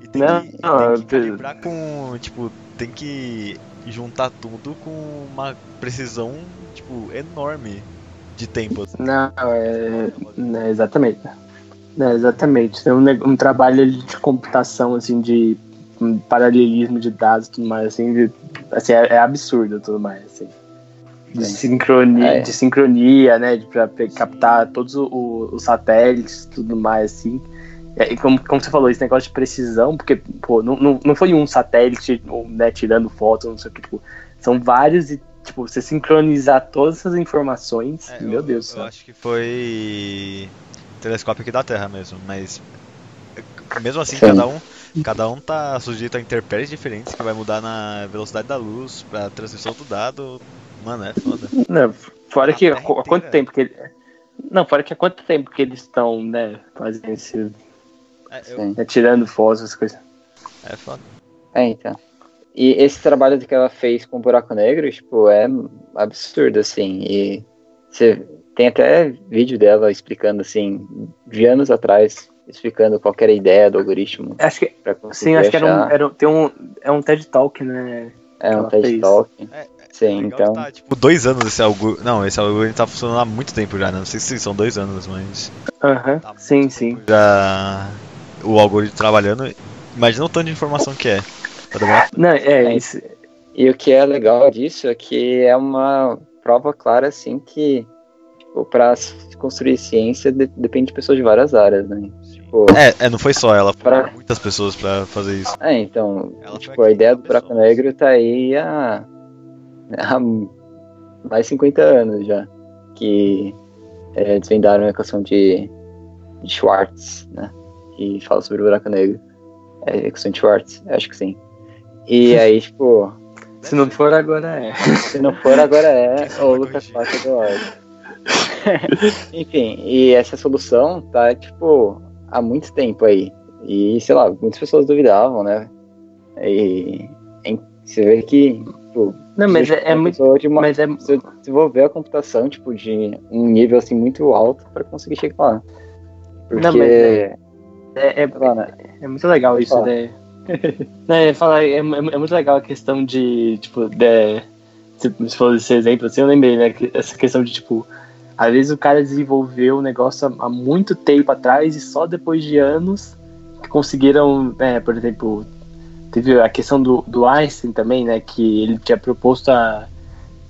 E tem não, que, não, tem que calibrar com. Tipo, tem que juntar tudo com uma precisão, tipo, enorme de tempo. Assim. Não, é. é exatamente. É, exatamente. Tem um, um, trabalho de computação, assim, de um paralelismo de dados e tudo mais, assim, de, assim é, é, absurdo tudo mais, assim. De sincronia, é. de sincronia, né, de, pra, captar todos os satélites e tudo mais, assim. E como, como você falou, esse negócio de precisão, porque, pô, não, não, não foi um satélite, né, tirando foto, não sei o que, tipo, são vários e, tipo, você sincronizar todas essas informações, é, meu eu, Deus. Eu, eu acho que foi telescópio aqui da Terra mesmo, mas mesmo assim cada um cada um tá sujeito a intempéries diferentes que vai mudar na velocidade da luz, pra transmissão do dado. Mano, é foda. Não, fora a que há quanto tempo que ele... Não, fora que há quanto tempo que eles estão, né, fazendo esse é, eu... né, tirando fotos, essas coisas. É foda. É, então. E esse trabalho que ela fez com o buraco negro, tipo, é absurdo, assim. E você tem até vídeo dela explicando, assim, de anos atrás, explicando qual era a ideia do algoritmo. Acho que, sim, acho achar. que era um, era, tem um, é um TED Talk, né? É um TED fez. Talk. É, é, sim, então. Tá, tipo, dois anos esse algoritmo. Não, esse algoritmo tá funcionando há muito tempo já, né? Não sei se são dois anos, mas. Aham, tá sim, sim. Já. O algoritmo trabalhando. Imagina o tanto de informação que é. Tá Não, é, é isso. E o que é legal disso é que é uma prova clara, assim, que tipo, para construir ciência de, depende de pessoas de várias áreas, né? Tipo, é, é, não foi só ela, foram muitas pessoas para fazer isso. É, então, ela tipo, a ideia do buraco negro tá aí há, há mais de 50 anos já, que é, desvendaram a equação de, de Schwartz, né? Que fala sobre o buraco negro. É a equação de Schwartz, acho que sim. E aí, tipo. Se não for, agora é. Se não for, agora é. Ou Lucas Paca do. Enfim, e essa solução tá, tipo, há muito tempo aí. E, sei lá, muitas pessoas duvidavam, né? E, você vê que, tipo, não, mas é, é muito. Uma, mas é... desenvolver a computação, tipo, de um nível assim muito alto para conseguir chegar lá. Porque. Não, mas é, é, é, lá, né? é muito legal isso, né? é, falar, é, é, muito legal a questão de, tipo, de, se for esse exemplo, assim, eu lembrei, né? Essa questão de, tipo, às vezes o cara desenvolveu o negócio há muito tempo atrás e só depois de anos que conseguiram, né, por exemplo, teve a questão do, do Einstein também, né, que ele tinha proposto a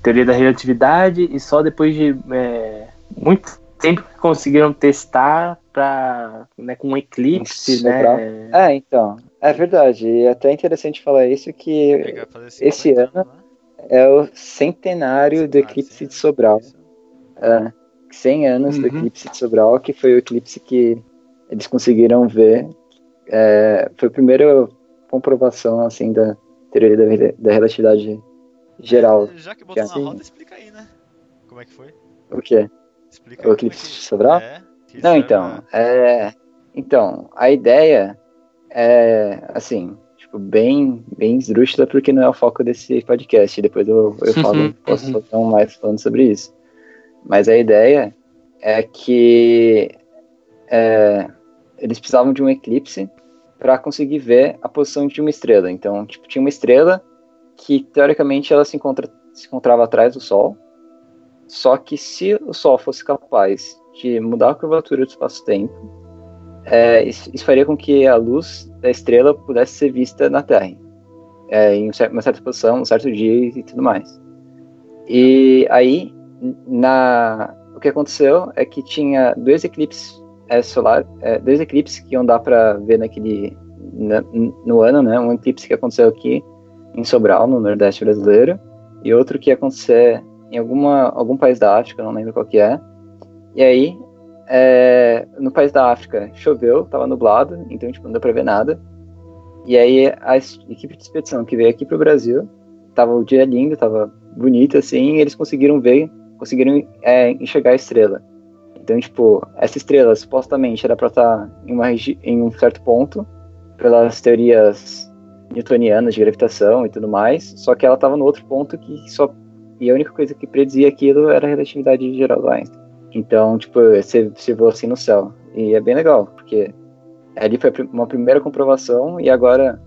teoria da relatividade e só depois de é, muito tempo que conseguiram testar para né, com um eclipse, né? É, então, é verdade. E é até interessante falar isso que esse ano né? é o centenário do eclipse de Sobral. É. 100 anos uhum. do eclipse de Sobral, que foi o eclipse que eles conseguiram ver. É, foi a primeira comprovação assim da teoria da, da relatividade geral. É, já que botou que, na roda, explica aí, né? Como é que foi? O quê? Explica o eclipse de Sobral? É, Não, então, é, então, a ideia é, assim, tipo, bem, bem esdrúxula, porque não é o foco desse podcast. Depois eu, eu falo, posso fazer um mais falando sobre isso. Mas a ideia é que é, eles precisavam de um eclipse para conseguir ver a posição de uma estrela. Então, tipo, tinha uma estrela que teoricamente ela se, encontra, se encontrava atrás do Sol, só que se o Sol fosse capaz de mudar a curvatura do espaço-tempo, é, isso, isso, faria com que a luz da estrela pudesse ser vista na Terra, é, em uma certa posição, um certo dia e tudo mais. E aí, na, o que aconteceu é que tinha dois eclipses é, solar, é, dois eclipses que iam dar para ver naquele na, no ano, né? Um eclipse que aconteceu aqui em Sobral, no Nordeste brasileiro, e outro que ia acontecer em alguma, algum país da África, não lembro qual que é. E aí, é, no país da África, choveu, estava nublado, então tipo, não deu para ver nada. E aí a equipe de expedição que veio aqui para o Brasil, tava o dia lindo, tava bonito assim, e eles conseguiram ver, conseguiram é, enxergar a estrela. Então, tipo, essa estrela supostamente era para estar tá em, uma em um certo ponto, pelas teorias newtonianas de gravitação e tudo mais, só que ela estava no outro ponto que só e a única coisa que predizia aquilo era a relatividade geral do Einstein. Então, tipo, você, você assim no céu. E é bem legal, porque ali foi uma primeira comprovação e agora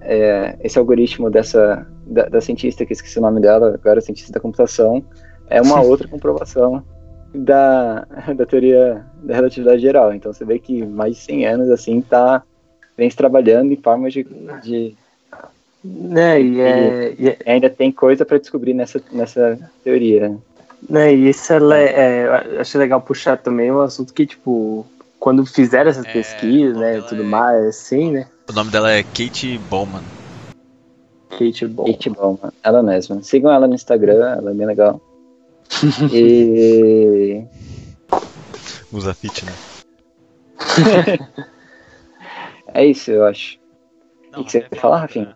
é, esse algoritmo dessa da, da, cientista, que esqueci o nome dela, agora cientista da computação, é uma outra comprovação da, da teoria da relatividade geral. Então você vê que mais de 100 anos assim tá vem se trabalhando em formas de, de né, e, é, e é, ainda tem coisa para descobrir nessa, nessa teoria. Né, e isso é, é, acho legal puxar também um assunto que, tipo, quando fizeram essas é, pesquisas, né, tudo é... mais, assim, né? O nome dela é Kate Bowman. Kate Bowman. Kate Bowman, ela mesma. Sigam ela no Instagram, ela é bem legal. E... Usa fit, né? É isso, eu acho. Não, o que você ia falar, Rafinha?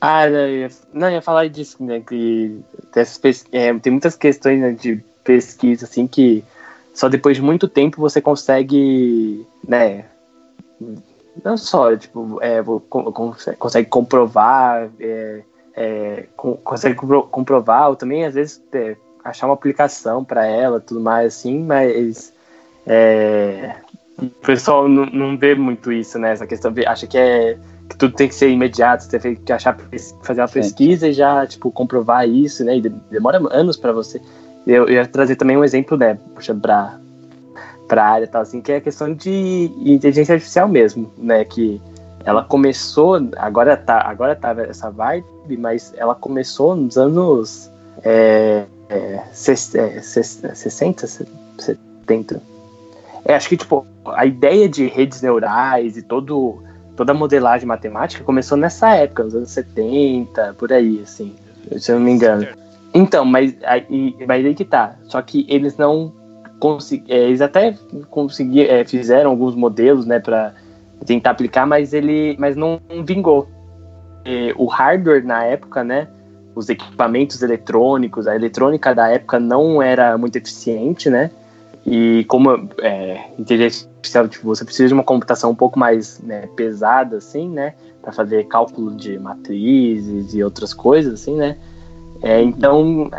Ah, não, eu ia, não, eu ia falar disso, né? Que é, tem muitas questões né, de pesquisa, assim, que só depois de muito tempo você consegue, né? Não só, tipo, é, consegue comprovar, é, é, consegue comprovar, ou também às vezes é, achar uma aplicação para ela, tudo mais assim, mas é, o pessoal não, não vê muito isso, né? Essa questão, acha que é que tudo tem que ser imediato, você tem que achar, fazer uma pesquisa Sim. e já, tipo, comprovar isso, né? E demora anos para você. Eu, eu ia trazer também um exemplo, né? Puxa, pra, pra área tal, assim, que é a questão de inteligência artificial mesmo, né? Que ela começou, agora tá, agora tá essa vibe, mas ela começou nos anos é, é, 60, 70. É, acho que, tipo, a ideia de redes neurais e todo, toda a modelagem matemática começou nessa época, nos anos 70, por aí, assim, se eu não me engano. Então, mas aí, mas aí que tá. Só que eles não conseguiram. É, eles até conseguiram, é, fizeram alguns modelos, né, para tentar aplicar, mas ele mas não vingou. E, o hardware na época, né, os equipamentos eletrônicos, a eletrônica da época não era muito eficiente, né? E como é, inteligência artificial, tipo, você precisa de uma computação um pouco mais né, pesada, assim, né? Para fazer cálculo de matrizes e outras coisas, assim, né? É, então,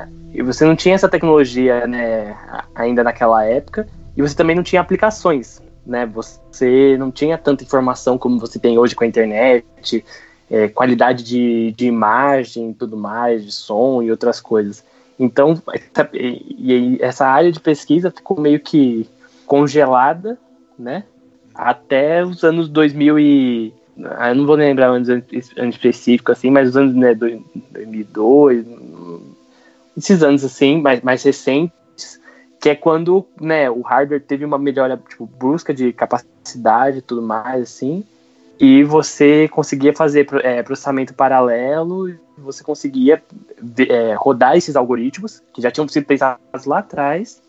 você não tinha essa tecnologia, né, ainda naquela época, e você também não tinha aplicações, né? Você não tinha tanta informação como você tem hoje com a internet, é, qualidade de, de imagem, tudo mais, de som e outras coisas. Então, e, essa área de pesquisa ficou meio que congelada, né? Até os anos 2000 e... Ah, eu não vou lembrar anos específico, assim, mas os anos né, 2002, esses anos, assim, mais, mais recentes, que é quando né, o hardware teve uma melhora tipo, brusca de capacidade e tudo mais, assim, e você conseguia fazer é, processamento paralelo, você conseguia é, rodar esses algoritmos que já tinham sido pensados lá atrás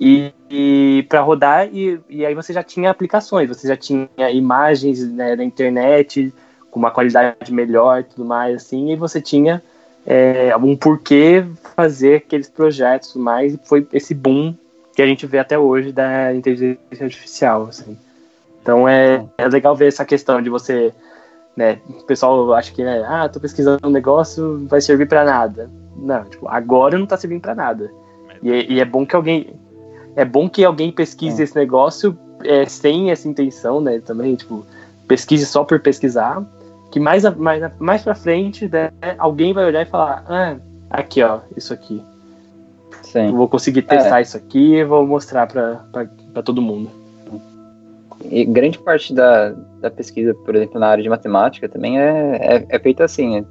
e, e para rodar e, e, aí você já tinha aplicações, você já tinha imagens né, na internet com uma qualidade melhor tudo mais assim, e você tinha é, um porquê fazer aqueles projetos mais foi esse boom que a gente vê até hoje da inteligência artificial, assim. Então é, é legal ver essa questão de você, né, o pessoal acha que, né, ah, tô pesquisando um negócio, vai servir para nada. Não, tipo, agora não tá servindo para nada. E, é, e, é bom que alguém, é bom que alguém pesquise é. esse negócio é, sem essa intenção, né, também, tipo, pesquise só por pesquisar, que mais, mais, mais pra frente, né, alguém vai olhar e falar, ah, aqui, ó, isso aqui. Sim. Eu vou conseguir testar é. isso aqui e vou mostrar para todo mundo. E grande parte da, da pesquisa, por exemplo, na área de matemática também é, é, é feita assim. Né?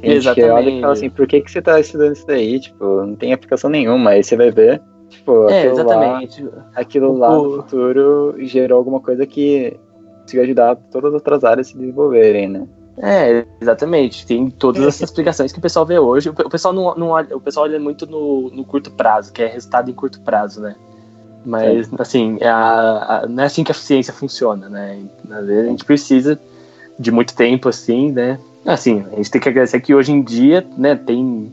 Tem Exatamente. gente olha e fala assim, por que, que você está estudando isso daí? Tipo, não tem aplicação nenhuma. Aí você vai ver, tipo, é, aquilo, exatamente. Lá, aquilo lá no futuro gerou alguma coisa que conseguiu ajudar todas as outras áreas a se desenvolverem, né? É, exatamente. Tem todas essas explicações que o pessoal vê hoje. O pessoal não, não olha, o pessoal olha muito no, no curto prazo, que é resultado em curto prazo, né? Mas, assim, é a, a, não é assim que a ciência funciona, né? Às vezes a gente precisa de muito tempo, assim, né? Assim, a gente tem que agradecer que hoje em dia, né, tem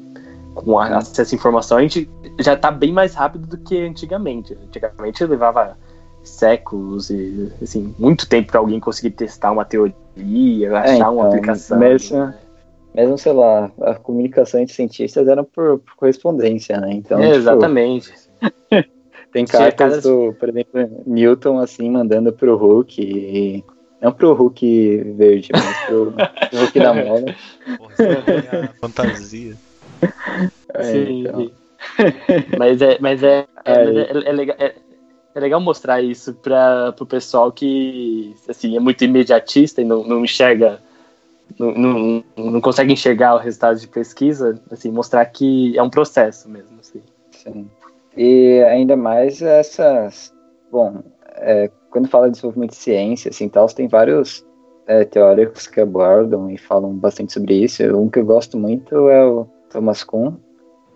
com acesso à informação, a gente já está bem mais rápido do que antigamente. Antigamente levava séculos e, assim, muito tempo para alguém conseguir testar uma teoria, achar é, então, uma aplicação. Mesmo, né? mesmo, sei lá, a comunicação entre cientistas era por, por correspondência, né? Então, é, tipo, exatamente. tem cartas do, por exemplo, Newton, assim, mandando pro Hulk e... Não pro Hulk verde, mas pro, pro Hulk da mola. Porra, é fantasia. É, Sim, então. mas é, mas é, é, é, é legal, é, é legal mostrar isso para o pessoal que assim, é muito imediatista e não, não enxerga, não, não, não, consegue enxergar o resultado de pesquisa, assim, mostrar que é um processo mesmo. Assim. Sim. E ainda mais essas. Bom, é, quando fala de desenvolvimento de ciência, assim, tal, tem vários é, teóricos que abordam e falam bastante sobre isso. Um que eu gosto muito é o Thomas Kuhn,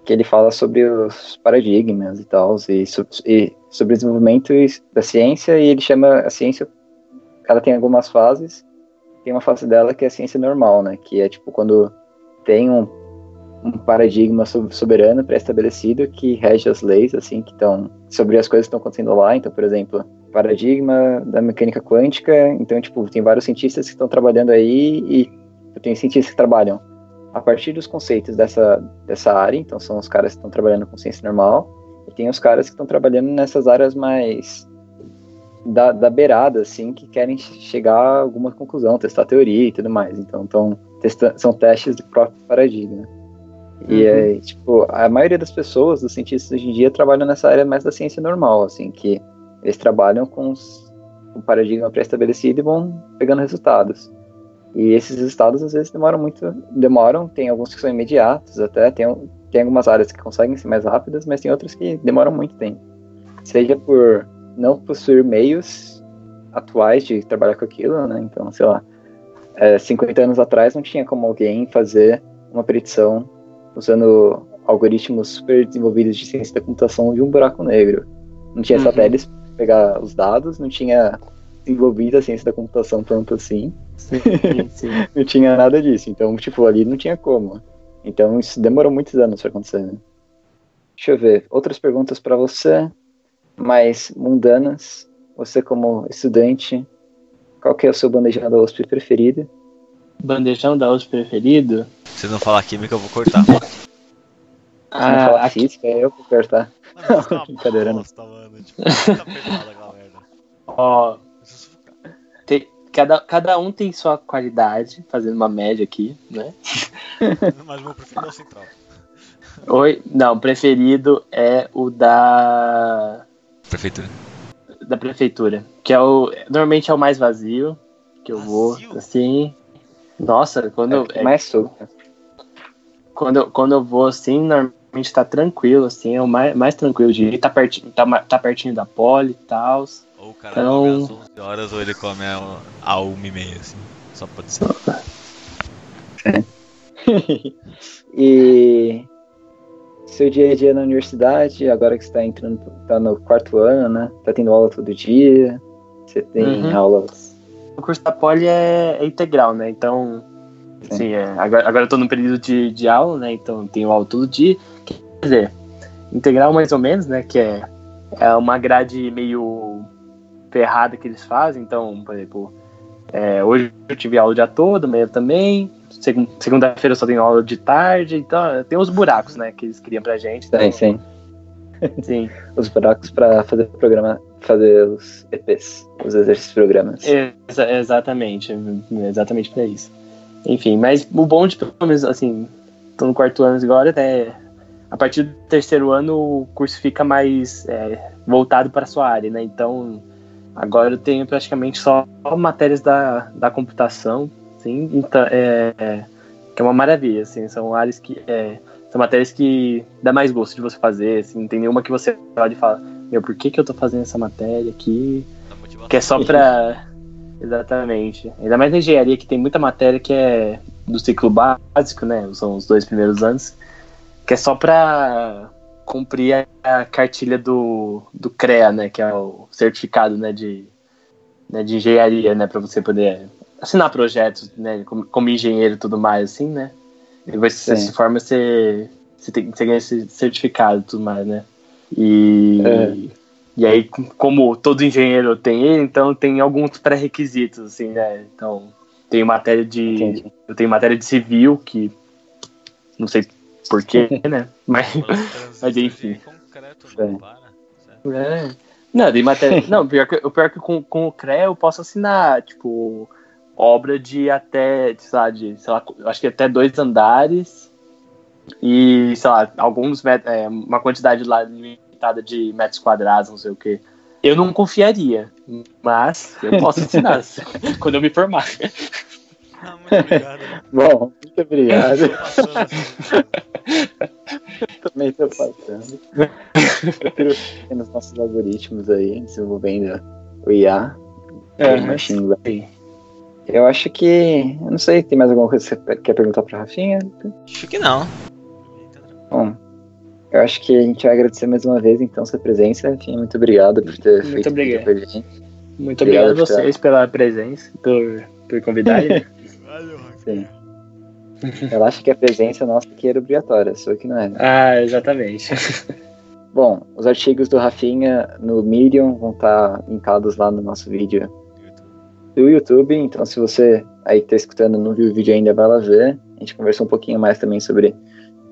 que ele fala sobre os paradigmas e tal, e, e, sobre desenvolvimento da ciência, e ele chama a ciência, ela tem algumas fases, tem uma fase dela que é a ciência normal, né, que é tipo quando tem um, um paradigma soberano pré-estabelecido que rege as leis, assim, que estão sobre as coisas que estão acontecendo lá, então, por exemplo, paradigma da mecânica quântica, então, tipo, tem vários cientistas que estão trabalhando aí e tem cientistas que trabalham a partir dos conceitos dessa, dessa área, então são os caras que estão trabalhando com ciência normal, e tem os caras que estão trabalhando nessas áreas mais da, da beirada, assim, que querem chegar a alguma conclusão, testar teoria e tudo mais. Então, tão testa são testes do próprio paradigma. E uhum. é, tipo, a maioria das pessoas, dos cientistas hoje em dia, trabalham nessa área mais da ciência normal, assim, que eles trabalham com o paradigma pré-estabelecido e vão pegando resultados. E esses resultados às vezes demoram muito, demoram, tem alguns que são imediatos até, tem, tem algumas áreas que conseguem ser mais rápidas, mas tem outras que demoram muito tempo. Seja por não possuir meios atuais de trabalhar com aquilo, né? Então, sei lá, é, 50 anos atrás não tinha como alguém fazer uma predição usando algoritmos super desenvolvidos de ciência da computação de um buraco negro. Não tinha uhum. satélites para pegar os dados, não tinha desenvolvido a ciência da computação tanto assim. Sim, sim. não tinha nada disso. Então, tipo, ali não tinha como. Então, isso demorou muitos anos para acontecer. Né? Deixa eu ver. Outras perguntas para você, mais mundanas. Você, como estudante, qual que é o seu bandejão da USP preferido? Bandejão da USP preferido? Se não falar química, eu vou cortar. ah, não falar aqui... física, eu vou cortar. Mano, Brincadeira, não. Mano. Tipo, tá Ó, cada, cada um tem sua qualidade, fazendo uma média aqui, né? Mas o meu preferido é o central. Oi? Não, preferido é o da. Prefeitura. Da prefeitura. Que é o. Normalmente é o mais vazio. Que eu vazio? vou, assim. Nossa, quando. É, é mais solto. Quando, quando eu vou assim, normalmente tá tranquilo, assim, é o mais, mais tranquilo de ir, tá pertinho, tá, tá pertinho da pole e tal. Ou o cara então... come às 11 horas ou ele come a, a 1 e meia, assim. Só pode ser. É. e seu dia a dia na universidade, agora que você está entrando, tá no quarto ano, né? Tá tendo aula todo dia, você tem uhum. aulas. O curso da Poli é, é integral, né? Então, Sim. assim, é, agora, agora eu tô no período de, de aula, né? Então tenho aula todo dia. Quer dizer, integral mais ou menos, né? Que é, é uma grade meio ferrada que eles fazem. Então, por exemplo, é, hoje eu tive aula o dia todo, amanhã também. Segunda-feira eu só tenho aula de tarde. Então, tem os buracos, né, que eles criam pra gente. Então, sim, sim. Sim. os buracos para fazer o programa, fazer os EPs, os exercícios programas. Exa exatamente, exatamente para isso. enfim, mas o bom de pelo menos assim, tô no quarto ano agora, é a partir do terceiro ano o curso fica mais é, voltado para sua área, né? Então agora eu tenho praticamente só matérias da, da computação, sim, então é, é que é uma maravilha, assim, são áreas que é, são matérias que dá mais gosto de você fazer, assim, não tem nenhuma que você pode falar, meu, por que, que eu tô fazendo essa matéria aqui? Que é só pra. Exatamente. Ainda mais na engenharia, que tem muita matéria que é do ciclo básico, né? São os dois primeiros anos. Que é só pra cumprir a, cartilha do, do CREA, né? Que é o certificado né, de, né, de engenharia, né? Pra você poder assinar projetos, né? Como, como engenheiro e tudo mais, assim, né? Depois que você se forma, você, você, tem, você ganha esse certificado e tudo mais, né? E, é. e aí, como todo engenheiro tem ele, então tem alguns pré-requisitos, assim, né? Então, tem matéria de. Entendi. Eu tenho matéria de civil, que não sei porquê, né? Mas, mas enfim. É. Não, de matéria. não, pior que, o pior que com, com o CREA eu posso assinar, tipo, obra de até, sei lá, de, sei lá, acho que até dois andares e, sei lá, alguns é, uma quantidade lá limitada de metros quadrados, não sei o que. Eu não confiaria, mas eu posso ensinar quando eu me formar. Ah, muito obrigado. Bom, muito obrigado. eu também estou passando. Eu nos nossos algoritmos aí, desenvolvendo o IA, é, machine learning. Eu acho que. Eu não sei, tem mais alguma coisa que você quer perguntar pra Rafinha? Acho que não. Bom, eu acho que a gente vai agradecer mais uma vez, então, sua presença. Enfim, muito obrigado por ter muito feito obrigado. com a gente. Muito obrigado, obrigado a vocês pela presença, por, por convidarem. Valeu, Sim. Eu acho que a presença nossa aqui era obrigatória, só que não é. Né? Ah, exatamente. Bom, os artigos do Rafinha no Medium vão estar linkados lá no nosso vídeo do YouTube. Então, se você aí está escutando não viu o vídeo ainda, vai lá ver. A gente conversou um pouquinho mais também sobre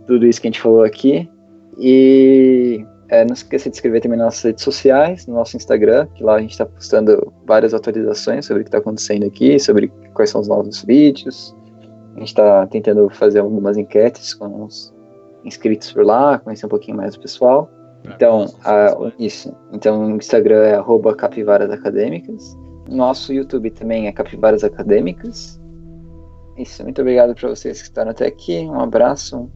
tudo isso que a gente falou aqui. E é, não esqueça de inscrever também nas nossas redes sociais, no nosso Instagram, que lá a gente está postando várias atualizações sobre o que está acontecendo aqui, sobre quais são os novos vídeos. A gente está tentando fazer algumas enquetes com os inscritos por lá, conhecer um pouquinho mais o pessoal. Então, a, isso. Então, o Instagram é arroba capivaras acadêmicas. Nosso YouTube também é Capivaras Acadêmicas. Isso, muito obrigado para vocês que estão até aqui. Um abraço.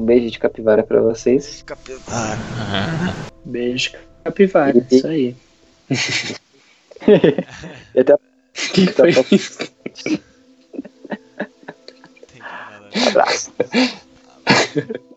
Um beijo de capivara para vocês. Capivara. Beijo, capivara. E... Isso aí. e até, que até foi isso? Um abraço.